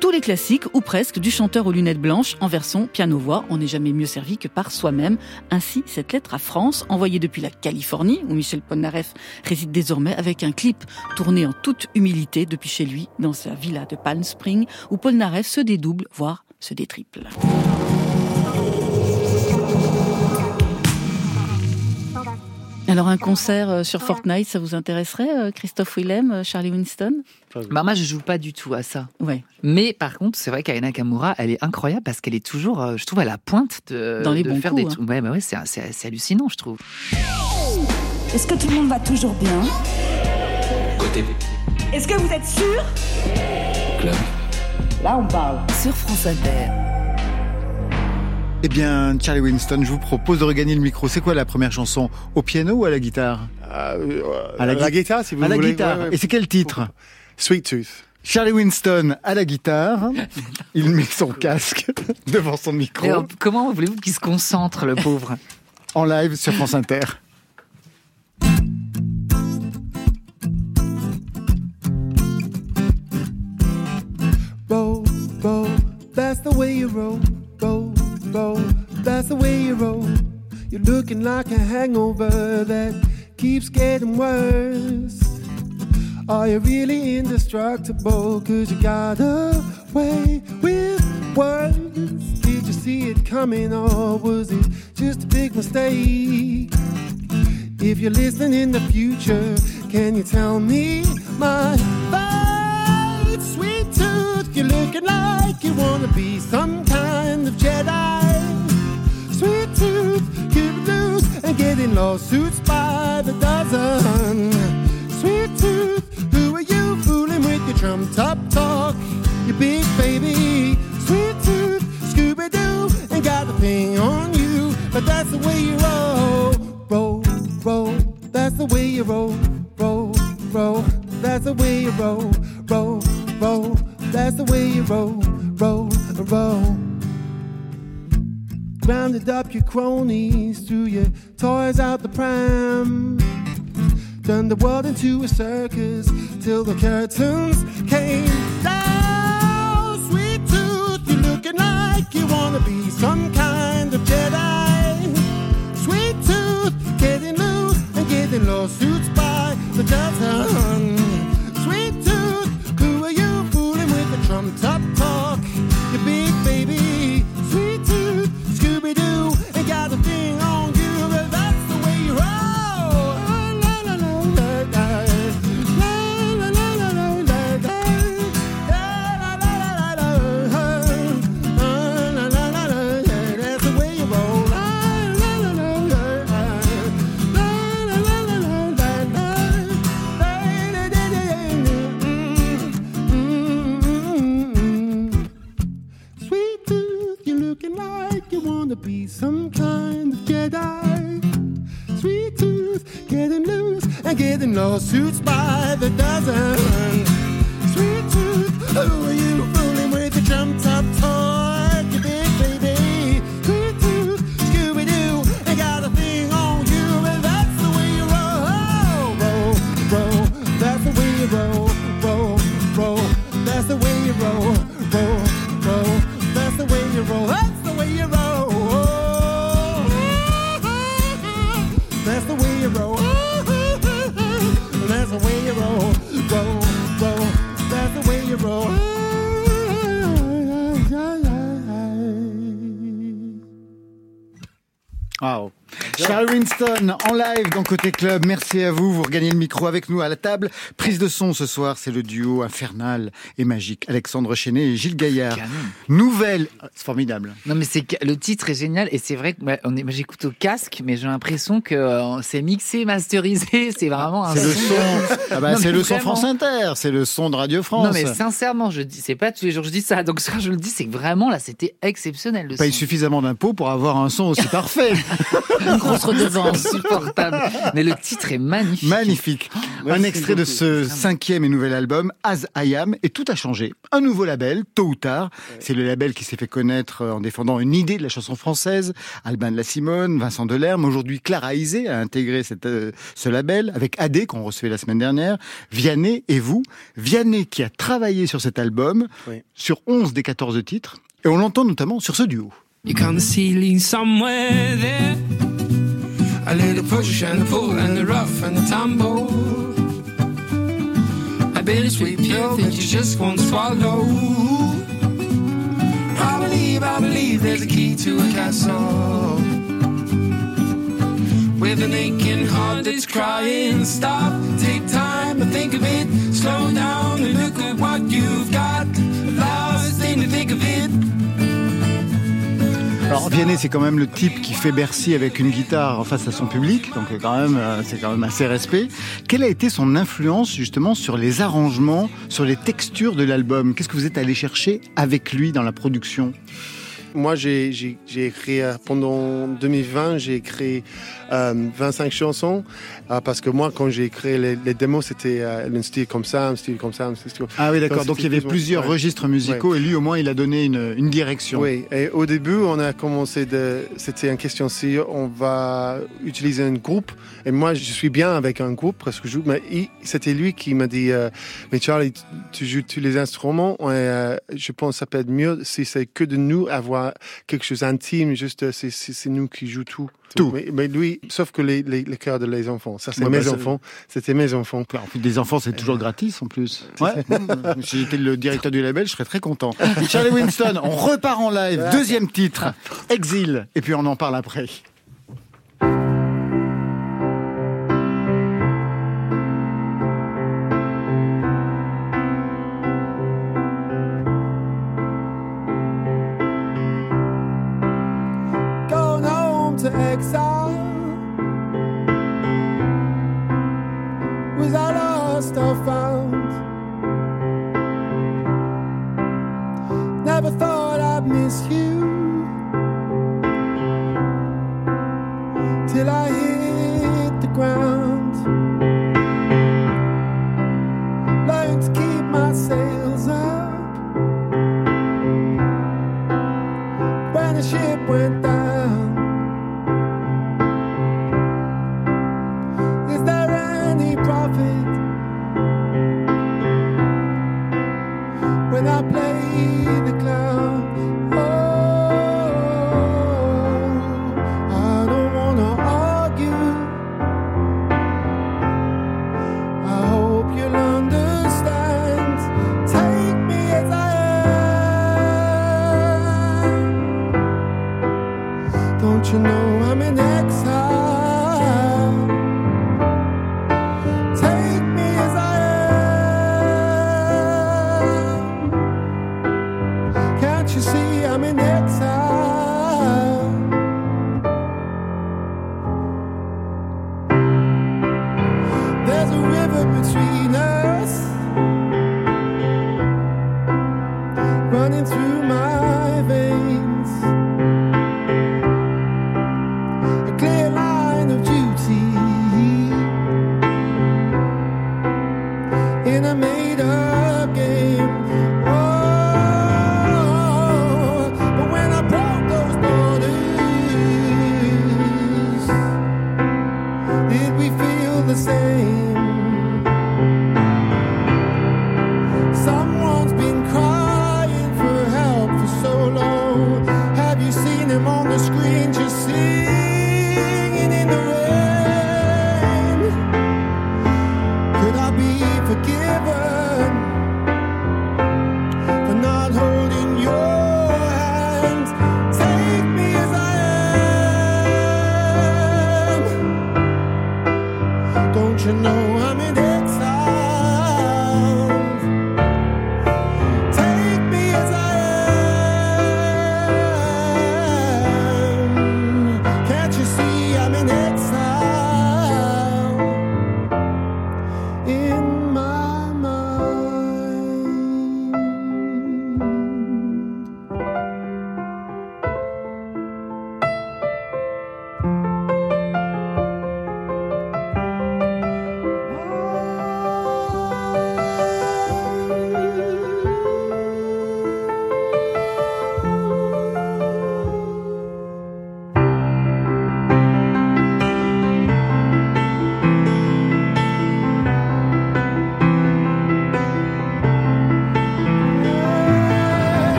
tous les classiques ou presque du chanteur aux lunettes blanches en version piano-voix. On n'est jamais mieux servi que par soi-même. Ainsi, cette lettre à France, envoyée depuis la Californie, où Michel Polnareff réside désormais, avec un clip tourné en toute humilité depuis chez lui, dans sa villa de Palm Springs, où Polnareff se dédouble, voire se détriple. Alors un concert euh, sur Fortnite, ça vous intéresserait, euh, Christophe Willem, euh, Charlie Winston? Bah, moi, je joue pas du tout à ça. Ouais. Mais par contre, c'est vrai qu'Ayana Kamura, elle est incroyable parce qu'elle est toujours, euh, je trouve, à la pointe de, Dans les de bons faire coups, des hein. trucs. Ouais, bah ouais, c'est c'est- c'est hallucinant, je trouve. Est-ce que tout le monde va toujours bien? Côté Est-ce que vous êtes sûr? Club. Là, on parle. Sur France Inter. Eh bien, Charlie Winston, je vous propose de regagner le micro. C'est quoi la première chanson? Au piano ou à la guitare? Euh, À la la, gui- guitare, si vous À la voulez. guitare. Ouais, ouais. Et c'est quel titre? Sweet Tooth. Charlie Winston à la guitare. Il met son casque devant son micro Et, euh, comment voulez-vous qu'il se concentre, le pauvre? En live sur France Inter. roll, roll. That's the way you roll, roll, roll. That's the way you roll. You're looking like a hangover that keeps getting worse. Are you really indestructible? Cause you got away with words. Did you see it coming or was it just a big mistake? If you're listening in the future, can you tell me my fate? Sweet tooth, you're looking like you wanna be some kind of Jedi. And get in lawsuits by the dozen. Sweet tooth, who are you fooling with your trumped up talk? You big baby, sweet tooth, Scooby Doo, ain't got a thing on you, but that's the way you roll, roll, roll. That's the way you roll, roll, roll. That's the way you roll, roll, roll. That's the way you roll, roll, roll. Rounded up your cronies, threw your toys out the pram. Turned the world into a circus till the curtains came down. Sweet tooth, you're looking like you wanna be some kind of Jedi. Sweet tooth, getting loose and getting lawsuits by the dozen. Charlie Winston en live dans Côté Club. Merci à vous. Vous regagnez le micro avec nous à la table. Prise de son ce soir, c'est le duo infernal et magique. Alexandre Chenet et Gilles Gaillard. Nouvelle. C'est formidable. Non mais c'est que- le titre est génial et c'est vrai que bah, on est, moi, j'écoute au casque mais j'ai l'impression que euh, c'est mixé, masterisé, c'est vraiment un C'est le son. son. Ah bah, c'est le son vraiment. France Inter. C'est le son de Radio France. Non mais sincèrement, je dis, c'est pas tous les jours que je dis ça. Donc quand je le dis, c'est que vraiment là, c'était exceptionnel. Le paye son. suffisamment d'impôts pour avoir un son aussi parfait. Une grosse redevance insupportable. Mais le titre est magnifique. Magnifique. Un extrait de ce cinquième et nouvel album, As I Am, et tout a changé. Un nouveau label, tôt ou tard. C'est le label qui s'est fait connaître en défendant une idée de la chanson française. Albin de la Simone, Vincent Delerme. Aujourd'hui, Clara Isé a intégré cette, euh, ce label avec AD qu'on recevait la semaine dernière. Vianney et vous. Vianney qui a travaillé sur cet album, sur 11 des 14 titres. Et on l'entend notamment sur ce duo. You the ceiling somewhere there. A little push and a pull and the rough and the tumble. A bittersweet pill that you just won't swallow. I believe, I believe there's a key to a castle. With an aching heart that's crying, stop, take time to think of it. Slow down and look at what you've got. Last thing to think of it. Alors Vianney, c'est quand même le type qui fait Bercy avec une guitare en face à son public, donc quand même, euh, c'est quand même assez respect. Quelle a été son influence justement sur les arrangements, sur les textures de l'album? Qu'est-ce que vous êtes allé chercher avec lui dans la production? Moi, j'ai écrit, euh, pendant 2020, j'ai écrit euh, 25 chansons. euh, parce que moi, quand j'ai écrit les, les démos, c'était euh, un style comme ça, un style comme ça, un style comme Ah oui, d'accord. Donc il y avait plusieurs ouais. registres musicaux Ouais. et lui, au moins, il a donné une, une direction. Oui, et au début, on a commencé de. C'était une question si on va utiliser un groupe. Et moi, je suis bien avec un groupe parce que je joue. Mais c'était lui qui m'a dit euh, Mais Charlie, tu- joues tous les instruments. Et, euh, je pense que ça peut être mieux si c'est que de nous avoir quelque chose d'intime. Juste, euh, c'est- nous qui jouons tout. Tout. Mais, mais lui, sauf que les, les, les cœurs de les enfants. Ça, c'est Ouais, mes bah, enfants. C'était mes enfants. En plus, des enfants, c'est toujours gratis en plus. Ouais. si j'étais le directeur du label, je serais très content. Charlie Winston, on repart en live. Deuxième titre, Exil. Et puis on en parle après.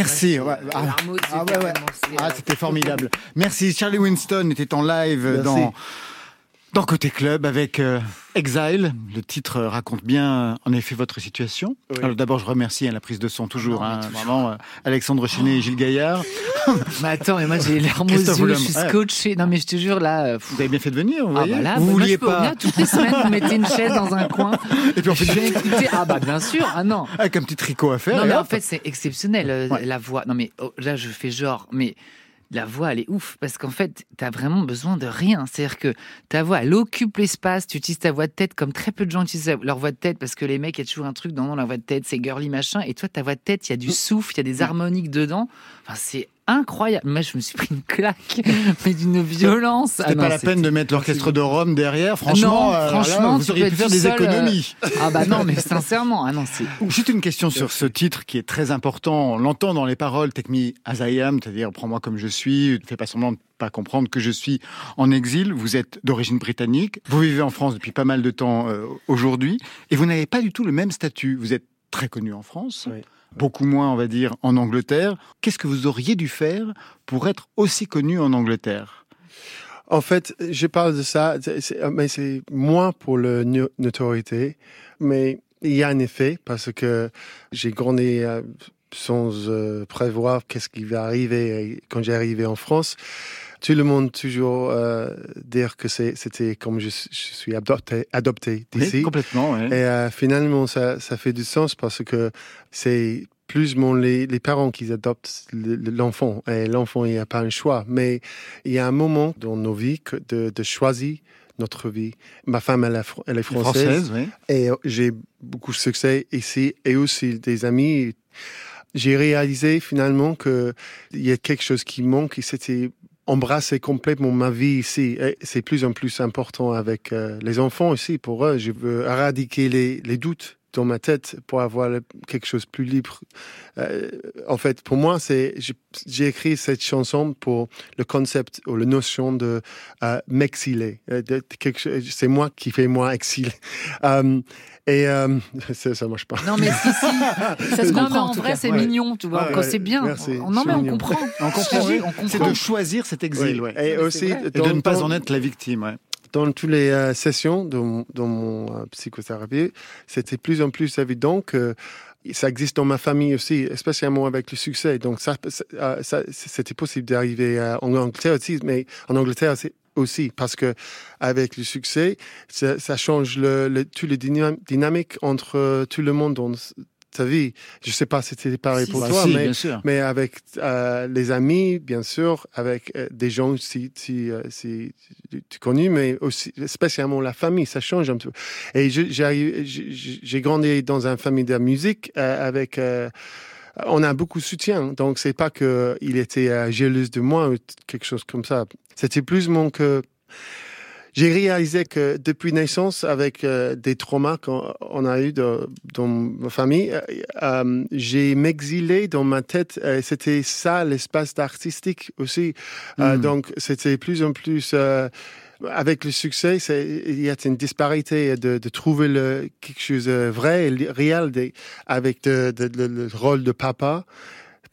Merci. Ouais, ah, ah ouais, Ah, euh, c'était formidable. Merci. Charlie Winston était en live Merci. dans dans Côté Club avec euh, Exile. Le titre raconte bien, euh, en effet, votre situation. Oui. Alors d'abord, je remercie à la prise de son toujours, non, mais hein, toujours. vraiment, euh, Alexandre Chenet et Gilles Gaillard. Mais attends, mais moi j'ai les larmes aux Christophe yeux, je suis scotché. Non mais je te jure là. euh, Vous avez bien fait de venir, vous Ah voyez bah là, Vous bah, vouliez pas toutes les semaines, vous mettez une chaise dans un coin. Et puis on fait Je viens écouter. Ah bah bien sûr, ah non. avec un petit tricot à faire. Non et mais en fait c'est exceptionnel Ouais. la voix. Non mais oh, là je fais genre, mais la voix, elle est ouf parce qu'en fait, tu as vraiment besoin de rien. C'est-à-dire que ta voix, elle occupe l'espace. Tu utilises ta voix de tête comme très peu de gens utilisent leur voix de tête parce que les mecs, il y a toujours un truc dans la voix de tête, c'est girly machin. Et toi, ta voix de tête, il y a du souffle, il y a des harmoniques dedans. Enfin, c'est incroyable. Moi, je me suis pris une claque, mais d'une violence. C'était pas la peine de mettre l'orchestre de Rome derrière. non, Franchement, euh, franchement, là, vous tu auriez pu faire des seul, euh, économies. Ah bah non, mais sincèrement, ah non, c'est Juste une question sur ce titre qui est très important. On l'entend dans les paroles, Take me as I am, c'est-à-dire prends-moi comme je suis, ne fais pas semblant de pas comprendre que je suis en exil. Vous êtes d'origine britannique, vous vivez en France depuis pas mal de temps euh, aujourd'hui, et vous n'avez pas du tout le même statut. Vous êtes très connu en France, beaucoup moins, on va dire, en Angleterre. Qu'est-ce que vous auriez dû faire pour être aussi connu en Angleterre? En fait, je parle de ça, mais c'est moins pour la notoriété, mais il y a un effet parce que j'ai grandi euh, sans euh, prévoir qu'est-ce qui va arriver Et quand j'ai arrivé en France. Tout le monde toujours euh, dire que c'était comme je, je suis adopté, adopté Oui, d'ici. complètement, ouais. Et euh, finalement, ça, ça fait du sens parce que c'est plus mon, les, les parents qui adoptent le- le- l'enfant. Et l'enfant, il n'y a pas un choix. Mais il y a un moment dans nos vies que de, de choisir notre vie. Ma femme, elle, est fr- elle est française. Française, oui. Et j'ai beaucoup de succès ici et aussi des amis. J'ai réalisé finalement qu'il y a quelque chose qui manque et c'était embrasser complètement ma vie ici. C'est plus en plus important avec euh, les enfants aussi. Pour eux, je veux éradiquer les, les doutes dans ma tête pour avoir quelque chose de plus libre. Euh, en fait, pour moi, c'est j'ai- écrit cette chanson pour le concept ou la notion de euh, m'exiler. Euh, C'est moi qui fais moi exil. Euh, et euh, ça, ça marche pas. Non, mais si, si. Ça se non, comprend, mais en vrai, c'est Ouais. mignon, tu vois. Ouais, c'est bien. merci, On- non, mais on comprend. On comprend, C'est de choisir cet exil, ouais. Et aussi, Et de ne pas en être la victime, ouais. Dans toutes les euh, sessions mon- dans mon euh, psychothérapie, c'était plus en plus évident que ça existe dans ma famille aussi, spécialement avec le succès. Donc ça, euh, c'était possible d'arriver euh, en Angleterre aussi, mais en Angleterre aussi parce que avec le succès, ça, change le, le, tout les dynam- dynamiques entre tout le monde ta vie. Je sais pas si c'était pareil Si, pour toi, si, mais, avec euh, les amis, bien sûr, avec euh, des gens si, si, euh, si tu- connais, mais aussi spécialement la famille, ça change un peu. Et j'ai grandi dans une famille de musique euh, avec. on a beaucoup de soutien, donc c'est pas que il était euh, jaloux de moi ou quelque chose comme ça. C'était plus mon que j'ai réalisé que depuis naissance, avec euh, des traumas qu'on on a eu de- dans ma famille, euh, euh, j'ai m'exilé dans ma tête. euh, c'était ça l'espace artistique aussi. Euh, Mm. donc c'était plus en plus. avec le succès, il y a une disparité de, de trouver le, quelque chose de vrai et réel avec le rôle de papa.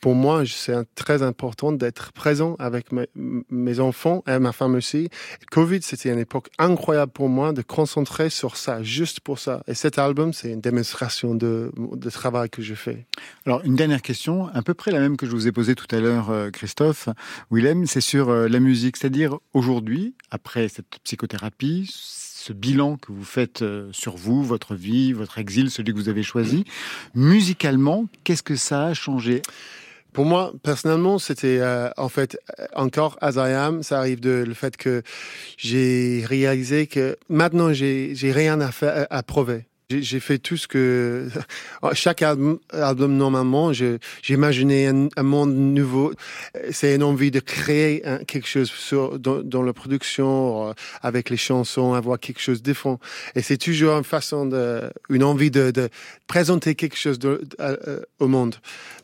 Pour moi, c'est très important d'être présent avec mes, mes enfants et ma femme aussi. Covid, c'était une époque incroyable pour moi de concentrer sur ça, juste pour ça. Et cet album, c'est une démonstration de, de travail que je fais. Alors, une dernière question, à peu près la même que je vous ai posée tout à l'heure, euh, Christophe. Willem, c'est sur euh, la musique. C'est-à-dire, aujourd'hui, après cette psychothérapie, ce bilan que vous faites euh, sur vous, votre vie, votre exil, celui que vous avez choisi, musicalement, qu'est-ce que ça a changé? Pour moi, personnellement, c'était euh, en fait euh, encore as I am. Ça arrive de le fait que j'ai réalisé que maintenant j'ai j'ai rien à faire à prouver. J'ai- fait tout ce que chaque album, normalement, j'imaginais un, un monde nouveau. C'est une envie de créer quelque chose dans, la production, euh, avec les chansons, avoir quelque chose de différent. Et c'est toujours une façon de, une envie de, présenter quelque chose de- euh, au monde.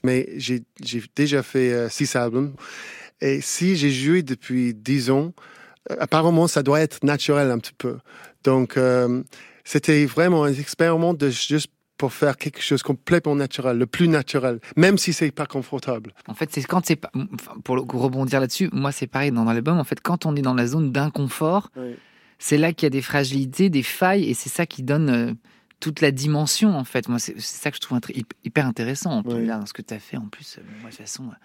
Mais j'ai déjà fait euh, six albums. Et si j'ai joué depuis dix ans, euh, apparemment, ça doit être naturel un petit peu. Donc, euh, c'était vraiment un expériment de juste pour faire quelque chose complètement naturel, le plus naturel, même si c'est pas confortable. En fait, c'est quand c'est pas. Pour rebondir là-dessus, moi, c'est pareil dans l'album. En fait, quand on est dans la zone d'inconfort, c'est là qu'il y a des fragilités, des failles, et c'est ça qui donne euh, toute la dimension, en fait. Moi, c'est c'est ça que je trouve hyper intéressant. Puis là, dans ce que tu as fait, en plus, euh, moi, de toute façon, euh,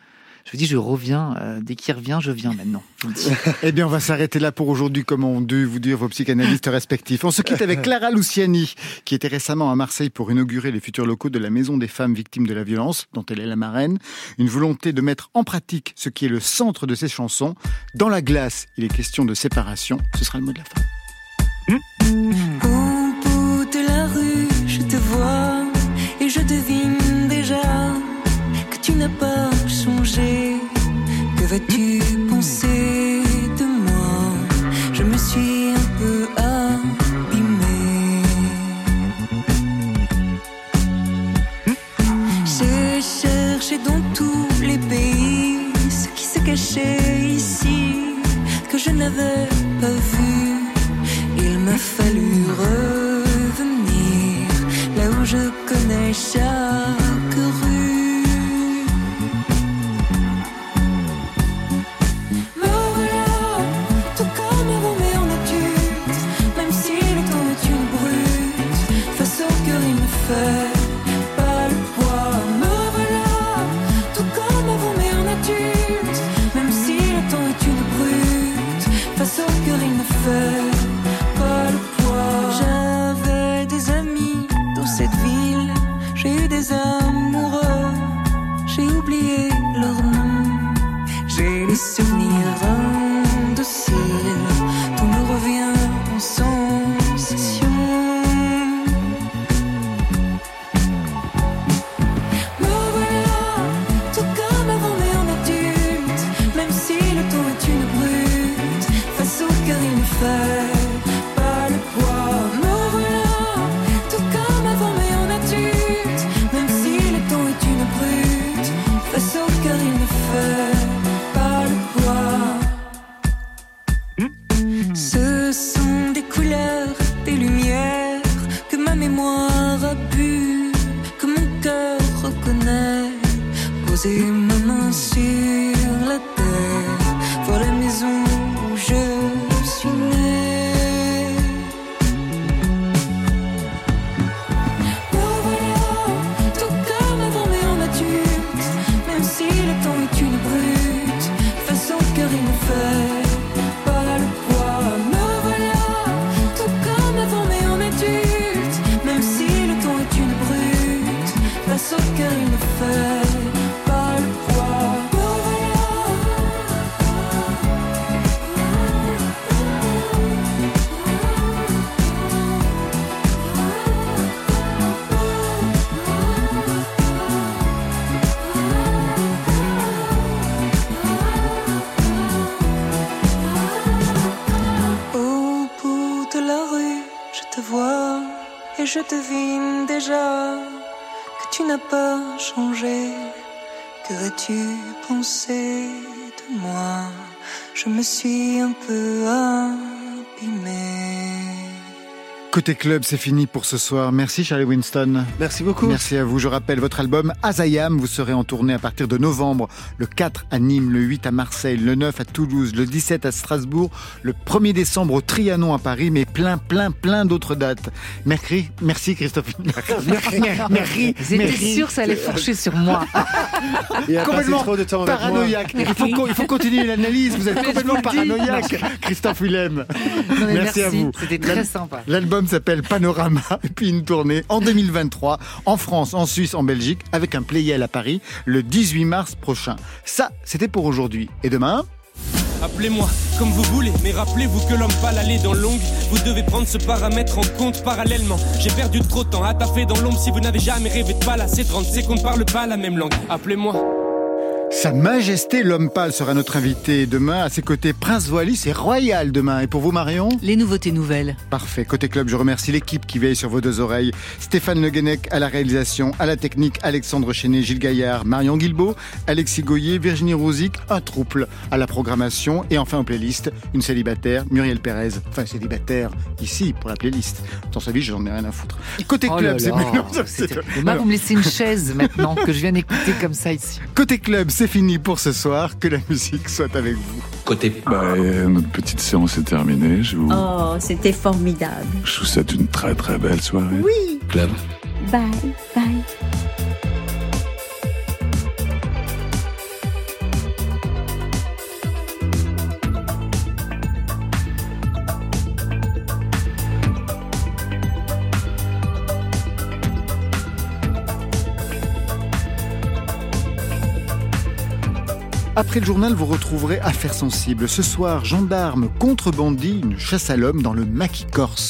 je vous dis, je reviens. euh, dès qu'il revient, je viens maintenant. Je. Eh bien, on va s'arrêter là pour aujourd'hui, comme ont dû vous dire vos psychanalystes respectifs. On se quitte avec Clara Luciani, qui était récemment à Marseille pour inaugurer les futurs locaux de la Maison des femmes victimes de la violence, dont elle est la marraine. Une volonté de mettre en pratique ce qui est le centre de ses chansons. Dans la glace, il est question de séparation. Ce sera le mot de la fin. Au Vas-tu penser de moi? Je me suis un peu abîmée. J'ai cherché dans tous les pays ce qui se cachait ici que je n'avais pas vu. Il m'a fallu revenir là où je connais chaque me suis un peu Côté club, c'est fini pour ce soir. Merci Charlie Winston. Merci beaucoup. Merci à vous. Je rappelle votre album Azayam. Vous serez en tournée à partir de novembre. Le 4 à Nîmes, le 8 à Marseille, le 9 à Toulouse, le 17 à Strasbourg, le 1er décembre au Trianon à Paris, mais plein, plein, plein d'autres dates. Merci, merci Christophe. Merci, merci, J'étais merci. que ça allait fourcher sur moi. Il a Complètement trop de temps avec moi. paranoïaque. Il faut, il faut continuer l'analyse. Vous êtes Mais complètement vous paranoïaque, Christophe Willem. Non, mais merci, à vous. C'était très sympa. L'album s'appelle Panorama et puis une tournée en 2023 en France, en Suisse, en Belgique avec un playel à Paris le 18 mars prochain. Ça, c'était pour aujourd'hui. Et demain? Appelez-moi comme vous voulez, mais rappelez-vous que l'homme pas l'allée dans longue. Vous devez prendre ce paramètre en compte parallèlement. J'ai perdu trop de temps à taffer dans l'ombre si vous n'avez jamais rêvé de palacer 30 secondes parle pas la même langue. Appelez-moi. Sa Majesté l'homme pâle sera notre invité demain. À ses côtés, Prince Wallis et Royal demain. Et pour vous, Marion Les nouveautés nouvelles. Parfait. Côté club, je remercie l'équipe qui veille sur vos deux oreilles. Stéphane Le Guenec à la réalisation, à la technique, Alexandre Chenet, Gilles Gaillard, Marion Guilbeault, Alexis Goyer, Virginie Rouzic, un trouble à la programmation et enfin en playlist, une célibataire, Muriel Pérez. Enfin, célibataire ici pour la playlist. Dans sa vie, j'en ai rien à foutre. Côté Oh club, c'est vous me laissez une chaise maintenant que je viens d'écouter comme ça ici. Côté club, c'est fini pour ce soir. Que la musique soit avec vous. Côté. Bah, euh, notre petite séance est terminée. Je vous, Oh, c'était formidable. je vous souhaite une très très belle soirée. Oui. Club. Bye, bye. Après le journal, vous retrouverez Affaires sensibles. Ce soir, gendarmes contre bandits, une chasse à l'homme dans le maquis corse.